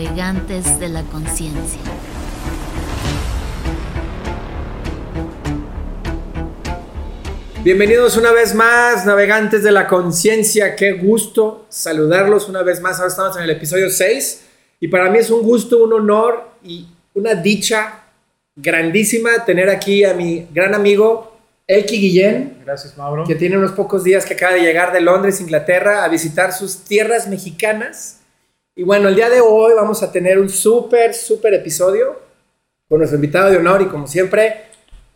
navegantes de la conciencia. Bienvenidos una vez más, navegantes de la conciencia. Qué gusto saludarlos una vez más. Ahora estamos en el episodio 6 y para mí es un gusto, un honor y una dicha grandísima tener aquí a mi gran amigo Elki Guillén. Gracias, Mauro. Que tiene unos pocos días que acaba de llegar de Londres, Inglaterra, a visitar sus tierras mexicanas. Y bueno, el día de hoy vamos a tener un súper, súper episodio con nuestro invitado de honor y como siempre,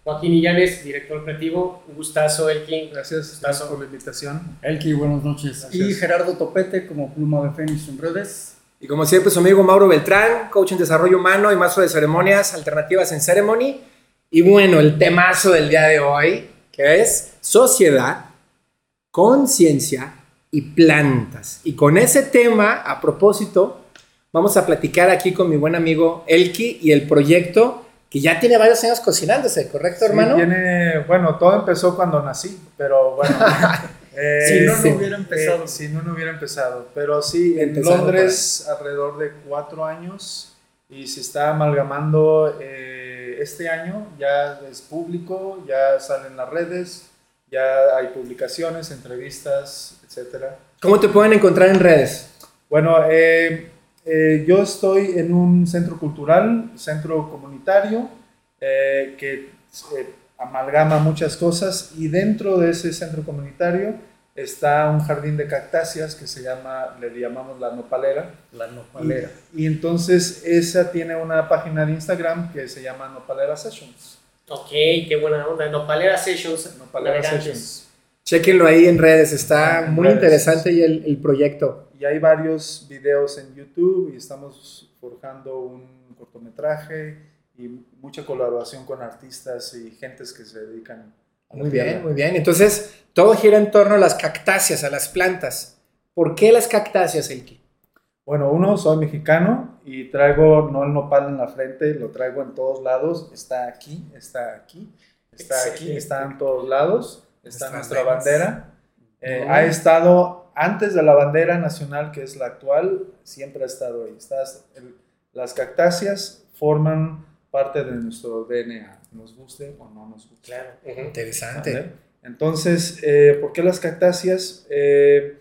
Joaquín Illanes, director creativo. Un gustazo, Elkin. Gracias, Gustazo. por la invitación. Elki, buenas noches. Gracias. Y Gerardo Topete como pluma de Fénix en redes. Y como siempre, su amigo Mauro Beltrán, coach en desarrollo humano y maestro de ceremonias alternativas en Ceremony. Y bueno, el temazo del día de hoy, que es sociedad, conciencia y plantas. Y con ese tema, a propósito, vamos a platicar aquí con mi buen amigo Elki y el proyecto que ya tiene varios años cocinándose, ¿correcto, Sí, hermano? tiene, bueno, todo empezó cuando nací, pero bueno. eh, Si no, no sí, hubiera empezado. eh, si no, no hubiera empezado. Pero sí, en Londres alrededor de cuatro años y se está amalgamando eh, este año, ya es público, ya salen las redes, ya hay publicaciones, entrevistas, etcétera. ¿Cómo te pueden encontrar en redes? Bueno, eh, eh, yo estoy en un centro cultural, centro comunitario, eh, que eh, amalgama muchas cosas y dentro de ese centro comunitario está un jardín de cactáceas que se llama, le llamamos la nopalera. La nopalera. Y, y entonces esa tiene una página de Instagram que se llama Nopalera Sessions. Ok, qué buena onda. Nopalera Sessions. Nopalera. Sessions. Chequenlo ahí en redes, está En muy redes. interesante y el, el proyecto. Y hay varios videos en YouTube y estamos forjando un cortometraje y mucha colaboración con artistas y gentes que se dedican a la Muy tierra. bien, muy bien. Entonces, todo gira en torno a las cactáceas, a las plantas. ¿Por qué las cactáceas, Elki? Bueno, uno, soy mexicano y traigo no el nopal en la frente, lo traigo en todos lados. Está aquí, está aquí, está aquí, está en todos lados. Está Nuestras nuestra venas. bandera. Eh, ha estado antes de la bandera nacional, que es la actual, siempre ha estado ahí. Está, el- las cactáceas forman parte de nuestro DNA, nos guste o no nos guste. Claro. Interesante. ¿Vale? Entonces, eh, ¿por qué las cactáceas? Eh,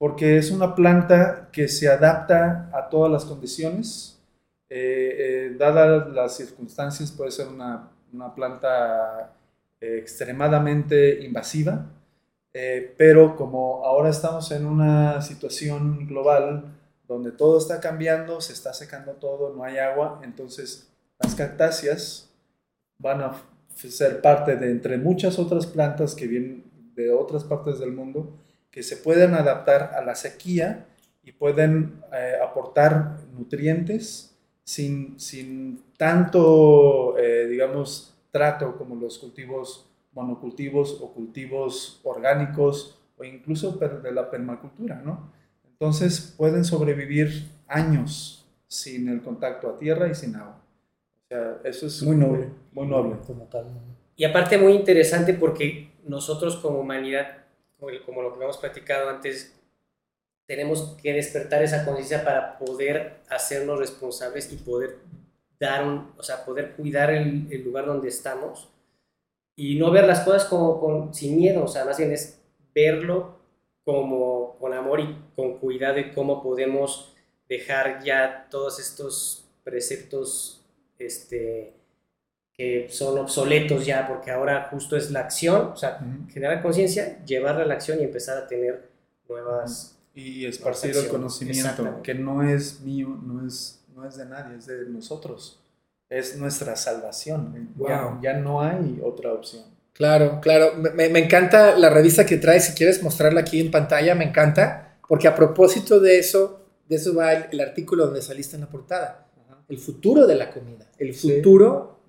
porque es una planta que se adapta a todas las condiciones. Eh, eh, dadas las circunstancias, puede ser una, una planta eh, extremadamente invasiva, eh, pero como ahora estamos en una situación global donde todo está cambiando, se está secando todo, no hay agua, entonces las cactáceas van a ser parte de entre muchas otras plantas que vienen de otras partes del mundo que se pueden adaptar a la sequía y pueden eh, aportar nutrientes sin, sin tanto, eh, digamos, trato como los cultivos monocultivos o cultivos orgánicos o incluso de la permacultura, ¿no? Entonces pueden sobrevivir años sin el contacto a tierra y sin agua. O sea, eso es Muy noble. Muy noble. Como tal. Y aparte muy interesante porque nosotros como humanidad, como, lo que hemos platicado antes, tenemos que despertar esa conciencia para poder hacernos responsables y poder dar un, o sea, poder cuidar el, el lugar donde estamos y no ver las cosas como con, sin miedo, o sea, más bien es verlo como con amor y con cuidado de cómo podemos dejar ya todos estos preceptos este, que son obsoletos ya, porque ahora justo es la acción, o sea, Ujú. generar conciencia, llevarla a la acción y empezar a tener nuevas... y esparcir el Perfección, conocimiento, que no es mío, no es, no es de nadie, es de nosotros. Es nuestra salvación. Ya, Wow. ya no hay otra opción. Claro, claro. Me, me- encanta la revista que traes. Si quieres mostrarla aquí en pantalla, me encanta. Porque a propósito de eso, de eso va el, el artículo donde saliste en la portada. El futuro de la comida. El Sí.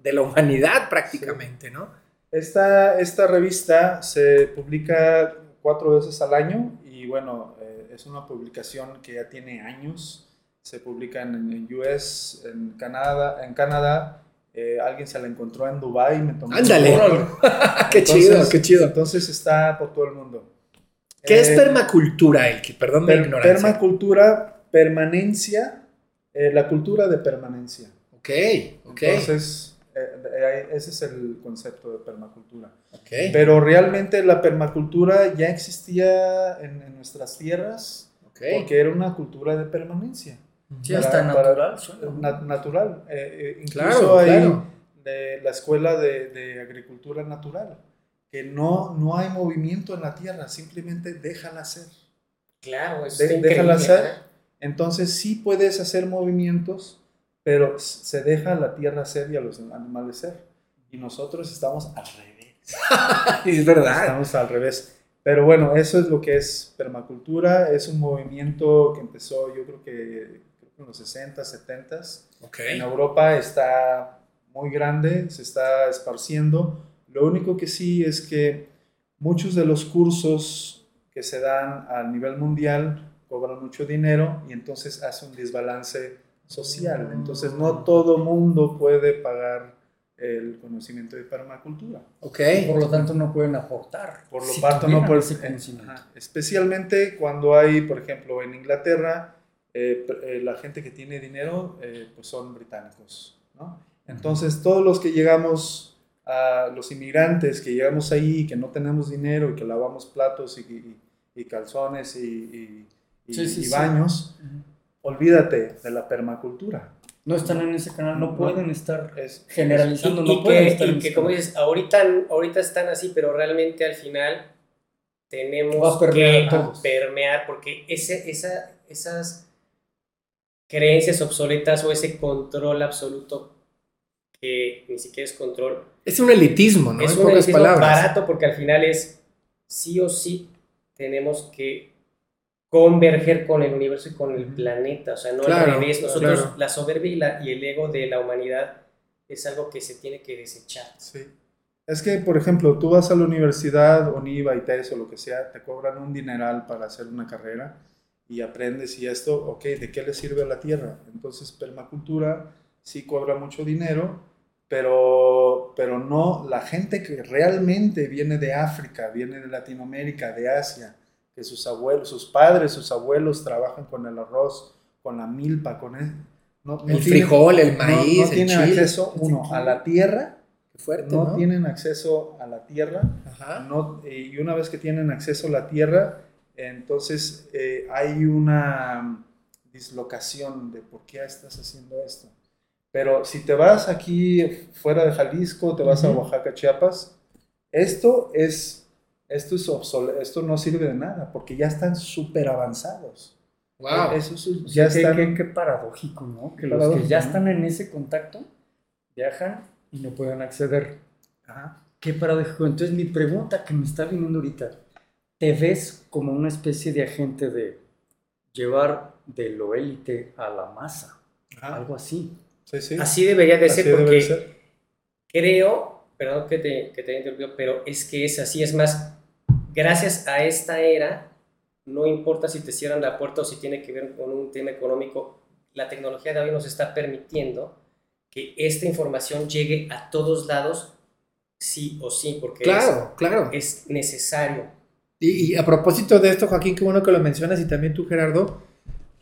De la humanidad prácticamente, ¿no? Esta, esta revista se publica cuatro veces al año y bueno, eh, es una publicación que ya tiene años. Se publica en, en US, en Canadá, en Canadá. eh, alguien se la encontró en Dubai, me tomó. Ándale. Qué chido, Entonces- qué chido. Entonces está por todo el mundo. ¿Qué es Eh, permacultura, Elki? Perdón mi per- ignorancia. permacultura, permanencia la cultura de permanencia. Ok, ok. Entonces, ese es el concepto de permacultura. ok. Pero realmente la permacultura ya existía en, en nuestras tierras ok. porque era una cultura de permanencia. Sí, Para- hasta natural. Na- natural. Eh, eh, incluso Claro, hay claro. de la escuela de, de agricultura natural, que no, no hay movimiento en la tierra, simplemente déjala ser. Claro, eso De- déjala ser. ¿eh? Entonces sí puedes hacer movimientos, pero se deja la tierra ser y a los animales ser. Y nosotros estamos al revés. es verdad. Estamos al revés. Pero bueno, eso es lo que es permacultura. Es un movimiento que empezó yo creo que, en los 60, 70. Ok. En Europa está muy grande, se está esparciendo. Lo único que sí es que muchos de los cursos que se dan a nivel mundial cobran mucho dinero y entonces hace un desbalance social. Entonces no todo mundo puede pagar el conocimiento de permacultura. Ok. Por lo tanto, no pueden aportar. Por lo si tanto, no tuvieran puede ese conocimiento. Ajá. Especialmente cuando hay, por ejemplo, en Inglaterra, eh, eh, la gente que tiene dinero eh, pues son británicos. ¿no? Entonces, todos los que llegamos, a los inmigrantes que llegamos ahí, que no tenemos dinero y que lavamos platos y, y- y calzones y, y- Sí, sí, y sí. Olvídate de la permacultura. No están en ese canal, no No. pueden estar Es, generalizando, Y, no y pueden que, estar en y que como dices, ahorita, ahorita están así, pero realmente al final tenemos permear que permear porque ese, esa, esas creencias obsoletas o ese control absoluto que ni siquiera es control, Es un elitismo, ¿no? es en un pocas elitismo palabras. barato porque al final es sí o sí tenemos que converger con el universo y con el planeta, o sea, no Claro, al revés. Nosotros, claro. la soberbia y, la- y el ego de la humanidad es algo que se tiene que desechar. Sí. Es que, por ejemplo, tú vas a la universidad, ONIVA, ITES o lo que sea, te cobran un dineral para hacer una carrera y aprendes y esto, ok, ¿de qué le sirve a la tierra? Entonces, permacultura sí cobra mucho dinero, pero, pero no la gente que realmente viene de África, viene de Latinoamérica, de Asia, que sus abuelos, sus padres, sus abuelos trabajan con el arroz, con la milpa, con el, no, no El tienen- frijol, el no- maíz, no, el tienen chile. acceso, uno, a la tierra, fuerte, no, ¿no? tienen acceso a la tierra, Ajá. no- y una vez que tienen acceso a la tierra, entonces eh, hay una dislocación de por qué estás haciendo esto. Pero si te vas aquí fuera de Jalisco, te vas a Ujú. Oaxaca, Chiapas, esto es, esto es obsole- esto no sirve de nada, porque ya están súper avanzados. Wow. Eso es- O ya sea, qué, están... qué- qué paradójico, ¿no? Que los que ya ¿no? están en ese contacto viajan y no pueden acceder. Ajá. Qué paradójico. Entonces, mi pregunta que me está viniendo ahorita, ¿te ves como una especie de agente de llevar de lo élite a la masa? Ajá. Algo así. Sí, sí. Así debería de Así ser porque ser. creo, perdón que te, que te haya interrumpido, pero es que es así, es más, gracias a esta era, no importa si te cierran la puerta o si tiene que ver con un tema económico, la tecnología de hoy nos está permitiendo que esta información llegue a todos lados, sí o sí, porque Claro, claro. es, es necesario. Y, y a propósito de esto, Joaquín, qué bueno que lo mencionas y también tú, Gerardo.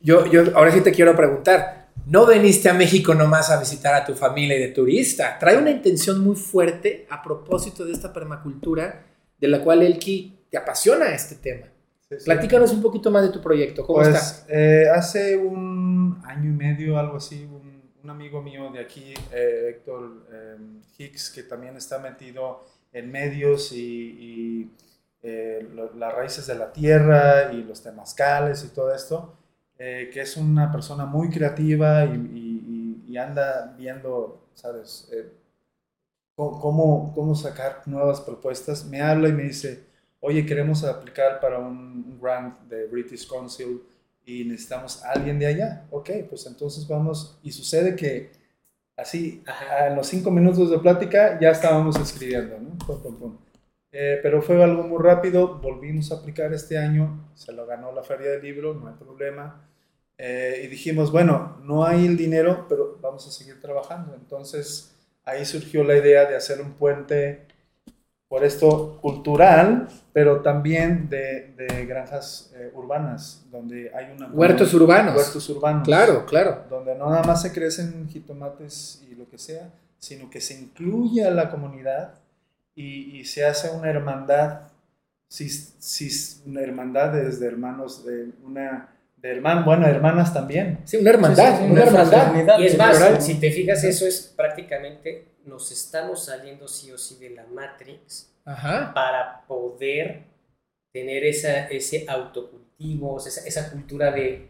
Yo, yo ahora sí te quiero preguntar. No veniste a México nomás a visitar a tu familia y de turista. Trae una intención muy fuerte a propósito de esta permacultura de la cual Elki te apasiona este tema. Sí, sí. Platícanos un poquito más de tu proyecto. ¿Cómo Pues está? eh, hace un año y medio, algo así, un, un amigo mío de aquí, eh, Héctor eh, Hicks, que también está metido en medios y, y, eh, lo- las raíces de la tierra y los temazcales y todo esto, eh, que es una persona muy creativa y, y- y- anda viendo, ¿sabes? Eh, cómo, cómo sacar nuevas propuestas. Me habla y me dice, oye, queremos aplicar para un, grant de British Council y necesitamos a alguien de allá. Ok, pues entonces vamos. Y sucede que así, Ajá. en los cinco minutos de plática ya estábamos escribiendo, ¿no? Pum, pum, pum. Eh, pero fue algo muy rápido, volvimos a aplicar este año, se lo ganó la feria del libro, no hay problema. Eh, y dijimos, bueno, no hay el dinero, pero vamos a seguir trabajando. Entonces ahí surgió la idea de hacer un puente por esto cultural, pero también de, de granjas eh, urbanas, donde hay una... Huertos urbanos. Huertos urbanos. Claro, claro. Donde no nada más se crecen jitomates y lo que sea, sino que se incluye a la comunidad y, y se hace una hermandad, si, si, una hermandad desde hermanos, de una... De herman, bueno, hermanas también. Sí, una hermandad, Sí, sí, una una hermandad. fraternidad. Y es más, si te fijas, eso es prácticamente, nos estamos saliendo sí o sí de la Matrix Ajá. para poder tener esa, ese autocultivo, o sea, esa, esa cultura de,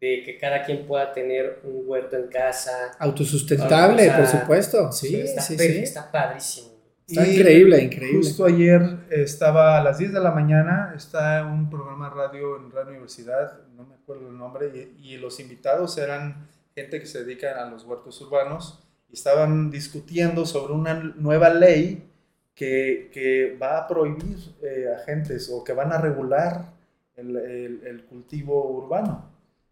de que cada quien pueda tener un huerto en casa. Autosustentable, por supuesto. Sí, está, sí, sí. está padrísimo. Está Y increíble, increíble. Justo ayer estaba a las 10 de la mañana, está un programa de radio en Radio Universidad, no me acuerdo el nombre, y, y los invitados eran gente que se dedica a los huertos urbanos y estaban discutiendo sobre una nueva ley que, que va a prohibir eh, agentes o que van a regular el, el- el cultivo urbano.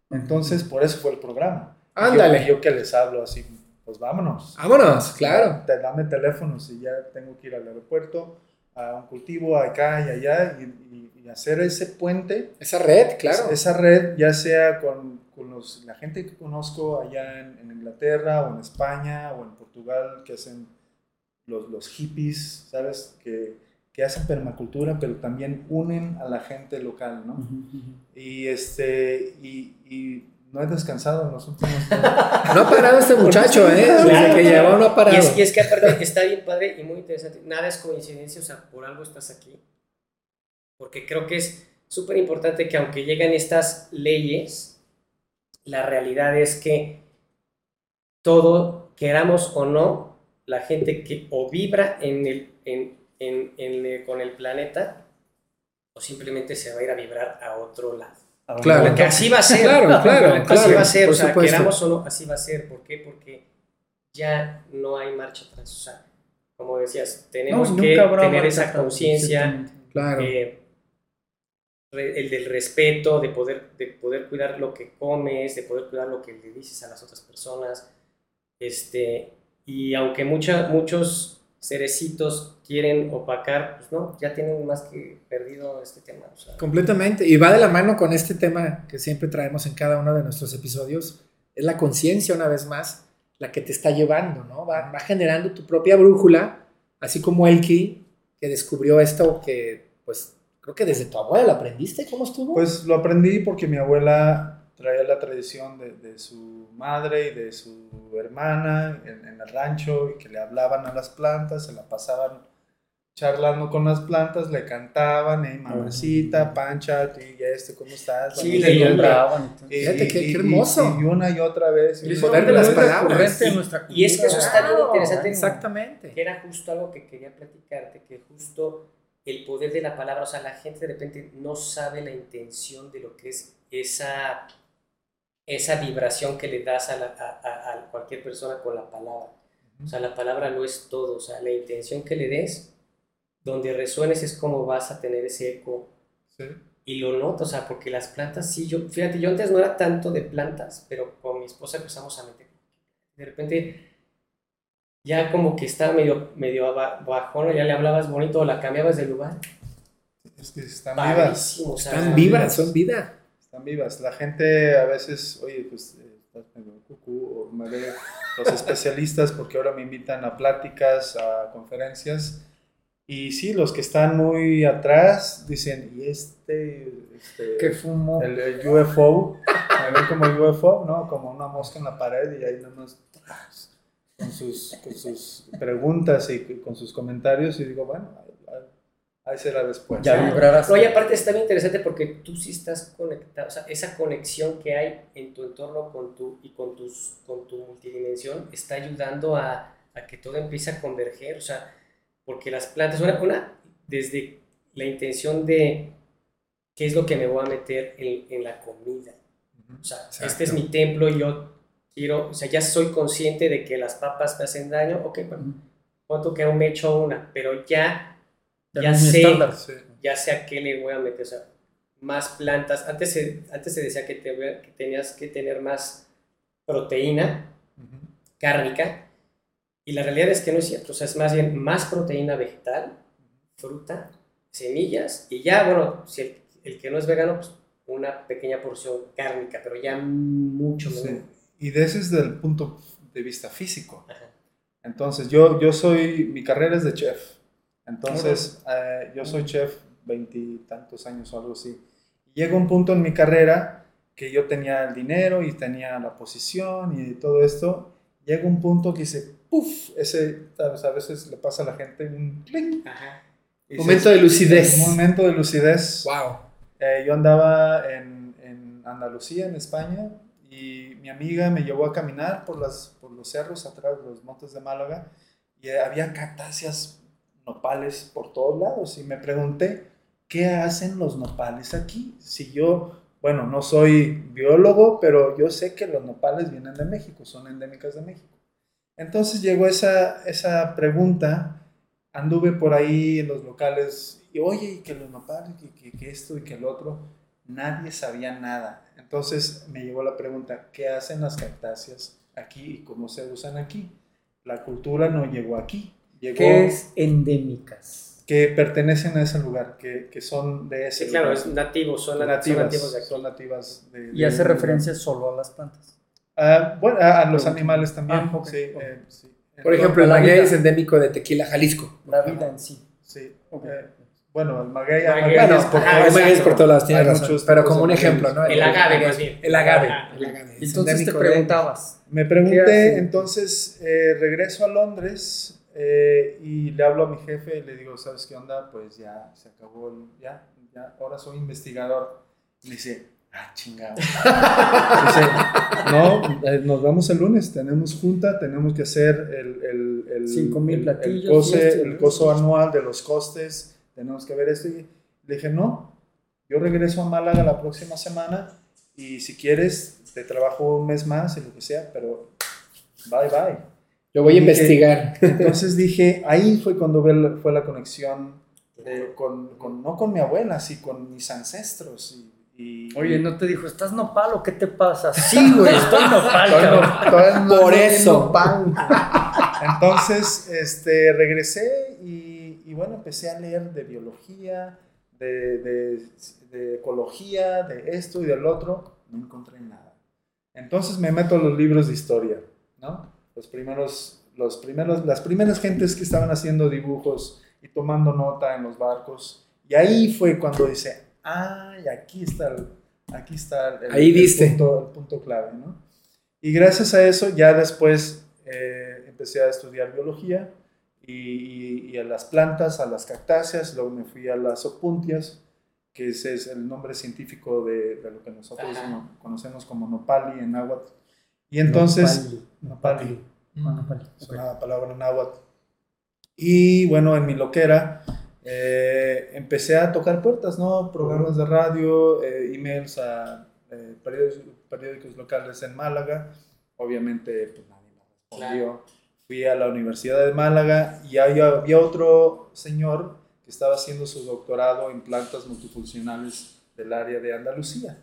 Entonces, por eso fue el programa. Yo- Ándale. y yo que les hablo así, pues vámonos. Vámonos, claro. Te dame teléfonos y ya tengo que ir al aeropuerto, a un cultivo acá y allá y, y- y hacer ese puente, Esa red, claro. esa red, ya sea con, con los- la gente que conozco allá en, en Inglaterra o en España o en Portugal, que hacen los, los hippies, ¿sabes? Que, que hacen permacultura, pero también unen a la gente local, ¿no? Y, este, y, y no he descansado en los últimos días. No ha parado este muchacho, ¿eh? Desde Claro, que claro. llegó no ha parado. Y es, y es que aparte está bien padre y muy interesante. Nada es coincidencia, o sea, por algo estás aquí. Porque creo que es súper importante que aunque lleguen estas leyes, la realidad es que todo, queramos o no, la gente que o vibra en el, en, en- en el- con el planeta o simplemente se va a ir a vibrar a otro lado. Claro. Porque así va a ser. Claro, claro, así va a ser. O sea, supuesto. queramos o no, así va a ser. ¿Por qué? Porque ya no hay marcha atrás. O sea, como decías, tenemos No, que tener esa conciencia. Claro. eh, el del respeto, de poder, de poder cuidar lo que comes, de poder cuidar lo que le dices a las otras personas. Este, y aunque mucha, muchos cerecitos quieren opacar, pues no, ya tienen más que perdido este tema. o sea, Completamente. Y va de la mano con este tema que siempre traemos en cada uno de nuestros episodios. Es la conciencia, una vez más, la que te está llevando, ¿no? Va, va generando tu propia brújula, así como Elki, que descubrió esto que, pues, creo que desde tu abuela lo aprendiste. ¿Cómo estuvo? Pues lo aprendí porque mi abuela traía la tradición de, de su madre y de su hermana en, en el rancho y que le hablaban a las plantas, se la pasaban charlando con las plantas, le cantaban, hey, mamacita, pancha, tú y este, ¿cómo estás? Sí, le nombraban Fíjate qué- hermoso. Y, una y otra vez. El y- poder de las palabras. Y- es que eso está bien interesante. Exactamente. que era justo algo que quería platicarte, que justo el poder de la palabra, o sea, la gente de repente no sabe la intención de lo que es esa, esa vibración que le das a, la- a- a- cualquier persona con la palabra. O sea, la palabra no es todo, o sea, la intención que le des, donde resuenes es como vas a tener ese eco. Sí. Y lo noto, o sea, porque las plantas, sí, yo, fíjate, yo antes no era tanto de plantas, pero con mi esposa empezamos a meter. De repente, ya como que estaba medio, medio bajón, ya le hablabas bonito o la cambiabas de lugar. Es que están vivas. Padrísimo, o sea, Están vivas, son vida. Están vivas. La gente a veces, oye, pues eh, estás medio cucú, o me ve los especialistas porque ahora me invitan a pláticas, a conferencias. Y sí, los que están muy atrás dicen, ¿y este? este Que fumo. el, el UFO, me ven como UFO, ¿no? Como una mosca en la pared y ahí nada más ¡tras! Con sus, con sus preguntas y con sus comentarios y digo, bueno, ahí, será después. Ya vibrarás. No, y aparte está bien interesante porque tú sí estás conectado, o sea, esa conexión que hay en tu entorno con tu, y con, tus, con tu multidimensión está ayudando a, a que todo empiece a converger, o sea, porque las plantas, una, una desde la intención de qué es lo que me voy a meter en, en la comida, o sea, Exacto. este es mi templo y yo quiero, o sea, ya soy consciente de que las papas me hacen daño, ok, bueno, cuánto que aún me echo una, pero ya, Ya sé, estándar. Sí. ya sé a qué le voy a meter, o sea, más plantas. Antes se, antes se decía que, te tenías que tener más proteína Ujú. cárnica, y la realidad es que no es cierto, o sea, es más bien más proteína vegetal, fruta, semillas y ya, bueno, si el, el que no es vegano, pues una pequeña porción cárnica, pero ya mucho Sí. Y de ese es del punto de vista físico. Ajá. Entonces, yo, yo soy, mi carrera es de chef. Entonces, eh, yo soy chef veintitantos años o algo así. Llega un punto en mi carrera que yo tenía el dinero y tenía la posición y todo esto. Llega un punto que dice, puff, ese, ¿sabes? a veces le pasa a la gente un dices, Momento de lucidez. Un momento de lucidez. Wow. Eh, yo andaba en, en Andalucía, en España, y mi amiga me llevó a caminar por, las, por los cerros atrás, los montes de Málaga, y eh, había cactáceas, nopales por todos lados, y me pregunté, ¿qué hacen los nopales aquí? Si yo, bueno, no soy biólogo, pero yo sé que los nopales vienen de México, son endémicas de México. Entonces llegó esa, esa pregunta, anduve por ahí en los locales y oye, y que los nopales, que, que, que esto y que el otro, nadie sabía nada. Entonces me llegó la pregunta, ¿qué hacen las cactáceas aquí y cómo se usan aquí? La cultura no llegó aquí, llegó ¿Qué es endémicas? que pertenecen a ese lugar, que, que son de ese Sí, claro, lugar. es nativo, son, son nativas, nativos de aquí. son nativas de, Y hace referencia solo a las plantas. Ah, bueno, a, a los animales también. Ah, sí, eh, sí. Por ejemplo, el La maguey vida. es endémico de Tequila, Jalisco. La vida en sí. Sí. Ok. eh, bueno, el maguey, Maguey. Bueno, es por ajá, todo. el maguey es por todos lados, tienes Hay razón. muchos Pero como un ejemplo. ¿no? El agave, más bien. El agave. El Entonces te de- preguntabas. Me ¿Qué pregunté, entonces eh, regreso a Londres eh, y le hablo a mi jefe y le digo, ¿sabes qué onda? Pues ya se acabó, el- ya, ya, ahora soy investigador. Y me dice, ah, chingado. dice, no, eh, nos vamos el lunes, tenemos junta, tenemos que hacer el, el, el, Cinco mil platillos, el, cose- el coso anual de los costes, tenemos que ver esto. Y le dije, no, yo regreso a Málaga la próxima semana y si quieres te trabajo un mes más y lo que sea, pero bye bye. Lo voy a Dije- investigar. Entonces dije, ahí fue cuando fue la conexión de- con, con- no con mi abuela, sí con mis ancestros. Y, y- Oye, ¿no te dijo, estás nopal o qué te pasa? Sí, güey, estoy nopal, cabrón. todavía no Por eso. nopal. Entonces, este, regresé bueno, empecé a leer de biología, de, de- de ecología, de esto y del otro. No encontré nada. Entonces me meto a los libros de historia, ¿no? Los primeros, los primeros, las primeras gentes que estaban haciendo dibujos y tomando nota en los barcos. Y ahí fue cuando dice, ay, aquí está el, aquí está el, Ahí el diste. punto, el punto clave, ¿no? Y gracias a eso ya después eh, empecé a estudiar biología y, y- y a las plantas, a las cactáceas, luego me fui a las opuntias, que ese es el nombre científico de, de lo que nosotros no- conocemos como nopali en náhuatl. Y entonces, nopali, Ah, nopal. es Ok. una palabra náhuatl. Y bueno, en mi loquera eh, empecé a tocar puertas, ¿no? Programas de radio, eh, emails a eh, periódicos, periódicos locales en Málaga. Obviamente, pues nadie me respondió. Fui a la Universidad de Málaga y había, había otro señor que estaba haciendo su doctorado en plantas multifuncionales del área de Andalucía.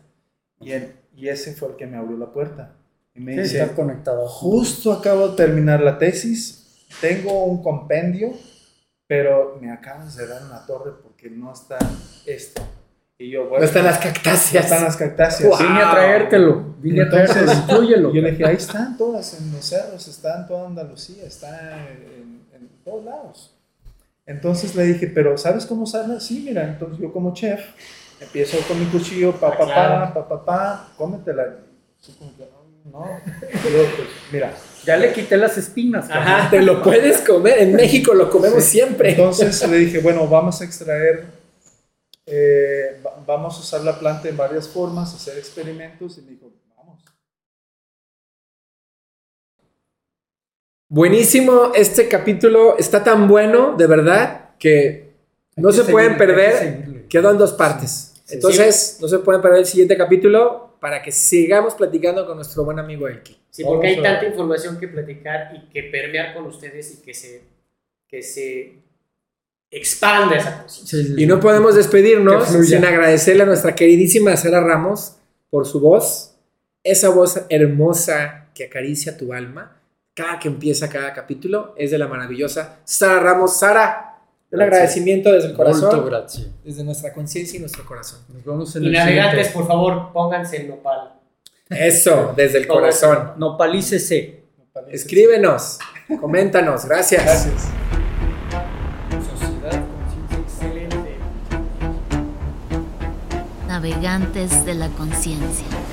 Y, él- y ese fue el que me abrió la puerta. Y me Sí, dice, está conectado. Justo acabo de terminar la tesis, tengo un compendio, pero me acabas de dar una torre porque no está esto. Y yo, bueno, No están las cactáceas. están las cactáceas. Wow. Vine a traértelo. Vine a traértelo. Yo le dije, ahí están todas en los cerros, está en toda Andalucía, está en, en todos lados. Entonces le dije, pero ¿sabes cómo usarla? Sí, mira, entonces yo como chef empiezo con mi cuchillo, pa, pa, pa, pa, pa, pa, cómetela. Así como que, "Ay, no, Y luego, pues, mira, Ya le quité las espinas. cabrón. Ajá. Te lo puedes comer. En México lo comemos Sí. siempre. Entonces le dije, bueno, vamos a extraer, eh, va- vamos a usar la planta en varias formas, hacer experimentos. Y me dijo, vamos. Buenísimo. Este capítulo está tan bueno, de verdad, que no Hay se que pueden que perder. Quedó en dos partes. Sí. Entonces, no se pueden perder el siguiente capítulo para que sigamos platicando con nuestro buen amigo Elki. Sí, porque hay tanta información que platicar y que permear con ustedes y que se, que se expanda esa conciencia. Sí, sí, Y no podemos despedirnos sin agradecerle a nuestra queridísima Sara Ramos por su voz, esa voz hermosa que acaricia tu alma. Cada que empieza cada capítulo es de la maravillosa Sara Ramos. Sara, Un agradecimiento desde el Molto corazón, desde nuestra conciencia y nuestro corazón. Nos vemos en Y el navegantes, siguiente. por favor, pónganse en nopal. Eso, desde el corazón. Nopalícese. Escríbenos, coméntanos, gracias. Gracias. De la conciencia.